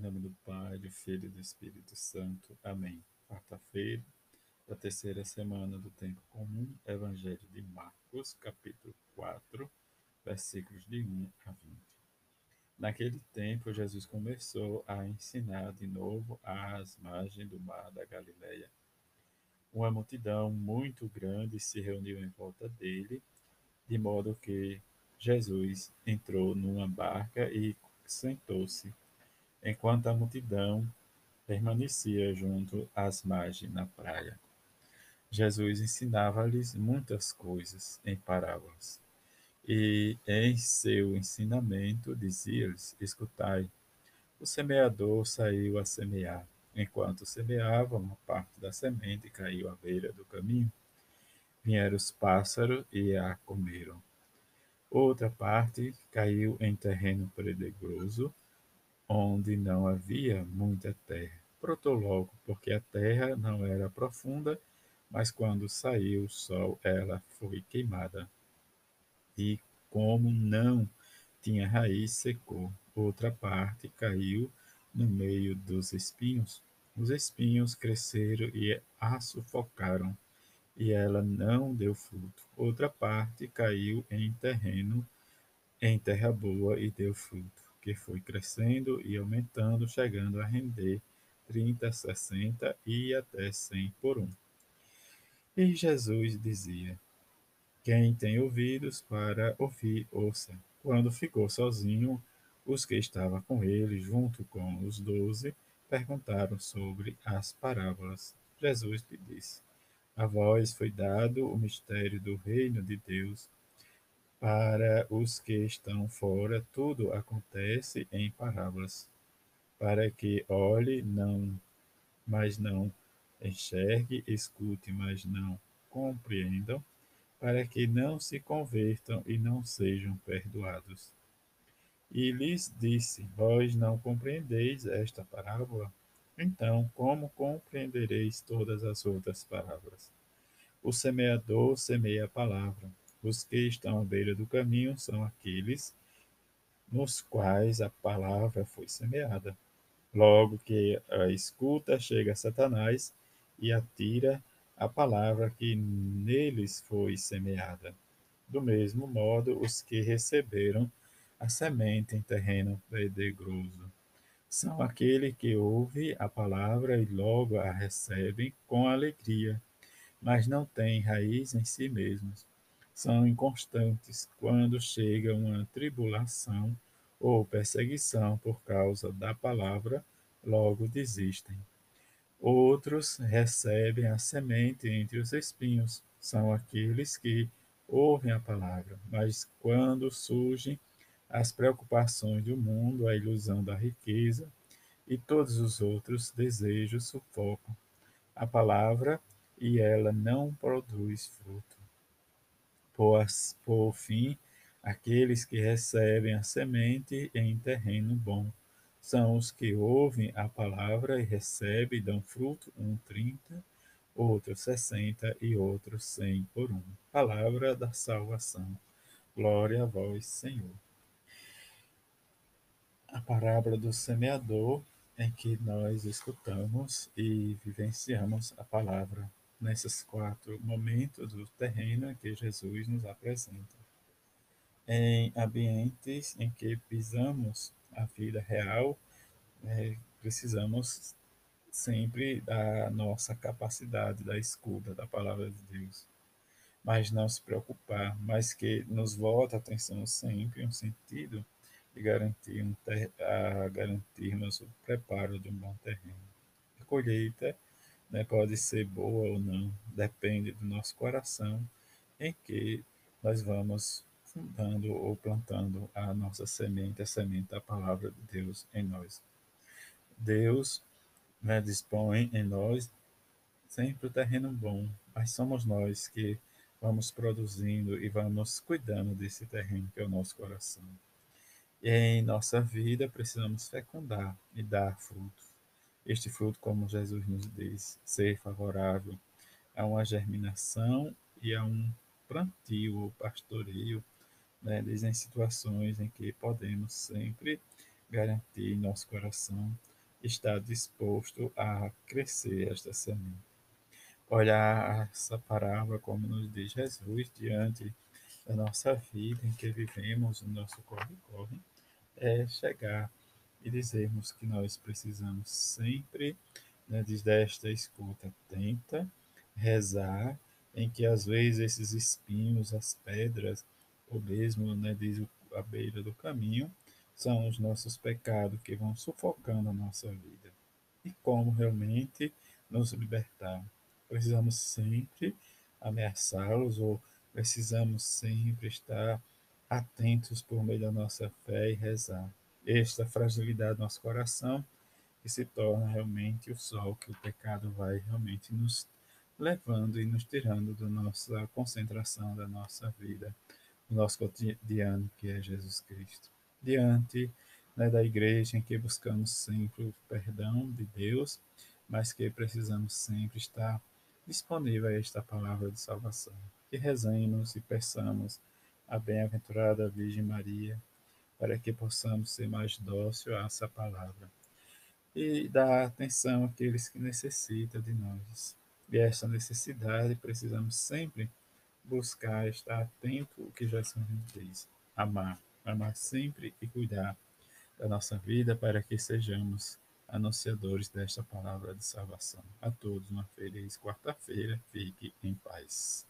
nome do Pai, do Filho e do Espírito Santo. Amém. Quarta-feira da terceira semana do tempo comum, Evangelho de Marcos, capítulo 4, versículos de 1 a 20. Naquele tempo, Jesus começou a ensinar de novo às margens do mar da Galileia. Uma multidão muito grande se reuniu em volta dele, de modo que Jesus entrou numa barca e sentou-se enquanto a multidão permanecia junto às margens na praia. Jesus ensinava-lhes muitas coisas em parábolas. E em seu ensinamento dizia-lhes: Escutai, o semeador saiu a semear. Enquanto semeava, uma parte da semente caiu à beira do caminho. Vieram os pássaros e a comeram. Outra parte caiu em terreno pedregoso onde não havia muita terra. Brotou logo, porque a terra não era profunda, mas quando saiu o sol, ela foi queimada. E como não tinha raiz, secou. Outra parte caiu no meio dos espinhos. Os espinhos cresceram e a sufocaram, e ela não deu fruto. Outra parte caiu em terreno, em terra boa, e deu fruto que foi crescendo e aumentando, chegando a render 30, 60 e até 100 por um. E Jesus dizia: Quem tem ouvidos para ouvir, ouça. Quando ficou sozinho, os que estavam com ele, junto com os doze, perguntaram sobre as parábolas. Jesus lhe disse: A vós foi dado o mistério do reino de Deus para os que estão fora, tudo acontece em parábolas, para que olhe, não, mas não enxergue, escute, mas não compreendam, para que não se convertam e não sejam perdoados. E lhes disse: Vós não compreendeis esta parábola? Então, como compreendereis todas as outras parábolas? O semeador semeia a palavra. Os que estão à beira do caminho são aqueles nos quais a palavra foi semeada. Logo que a escuta chega Satanás e atira a palavra que neles foi semeada. Do mesmo modo, os que receberam a semente em terreno pedregoso são aqueles que ouvem a palavra e logo a recebem com alegria, mas não têm raiz em si mesmos são inconstantes quando chega uma tribulação ou perseguição por causa da palavra, logo desistem. Outros recebem a semente entre os espinhos, são aqueles que ouvem a palavra, mas quando surgem as preocupações do mundo, a ilusão da riqueza e todos os outros desejos sufocam a palavra e ela não produz fruto por, por fim, aqueles que recebem a semente em terreno bom. São os que ouvem a palavra e recebem e dão fruto, um trinta, outro sessenta e outro cem por um. Palavra da salvação. Glória a vós, Senhor. A parábola do semeador em que nós escutamos e vivenciamos a palavra nesses quatro momentos do terreno que Jesus nos apresenta. Em ambientes em que pisamos a vida real, é, precisamos sempre da nossa capacidade da escuta da palavra de Deus, mas não se preocupar, mas que nos volta a atenção sempre um sentido de garantir um ter, a garantirmos o preparo de um bom terreno. A colheita né, pode ser boa ou não, depende do nosso coração em que nós vamos fundando ou plantando a nossa semente, a semente da palavra de Deus em nós. Deus né, dispõe em nós sempre o terreno bom, mas somos nós que vamos produzindo e vamos cuidando desse terreno que é o nosso coração. E em nossa vida precisamos fecundar e dar frutos este fruto, como Jesus nos diz, ser favorável a uma germinação e a um plantio ou pastoreio, né, em situações em que podemos sempre garantir nosso coração está disposto a crescer esta semente. Olhar essa parábola, como nos diz Jesus, diante da nossa vida em que vivemos, o nosso corre-corre, é chegar e dizermos que nós precisamos sempre, né, desta escuta atenta, rezar, em que às vezes esses espinhos, as pedras, ou mesmo, né, diz a beira do caminho, são os nossos pecados que vão sufocando a nossa vida. E como realmente nos libertar? Precisamos sempre ameaçá-los ou precisamos sempre estar atentos por meio da nossa fé e rezar. Esta fragilidade do nosso coração que se torna realmente o sol que o pecado vai realmente nos levando e nos tirando da nossa concentração, da nossa vida, do nosso cotidiano, que é Jesus Cristo. Diante né, da igreja em que buscamos sempre o perdão de Deus, mas que precisamos sempre estar disponível a esta palavra de salvação. Que rezemos e peçamos a bem-aventurada Virgem Maria, para que possamos ser mais dócil a essa palavra e dar atenção àqueles que necessitam de nós. E essa necessidade precisamos sempre buscar estar atento ao que Jesus nos diz, amar, amar sempre e cuidar da nossa vida para que sejamos anunciadores desta palavra de salvação. A todos uma feliz quarta-feira, fique em paz.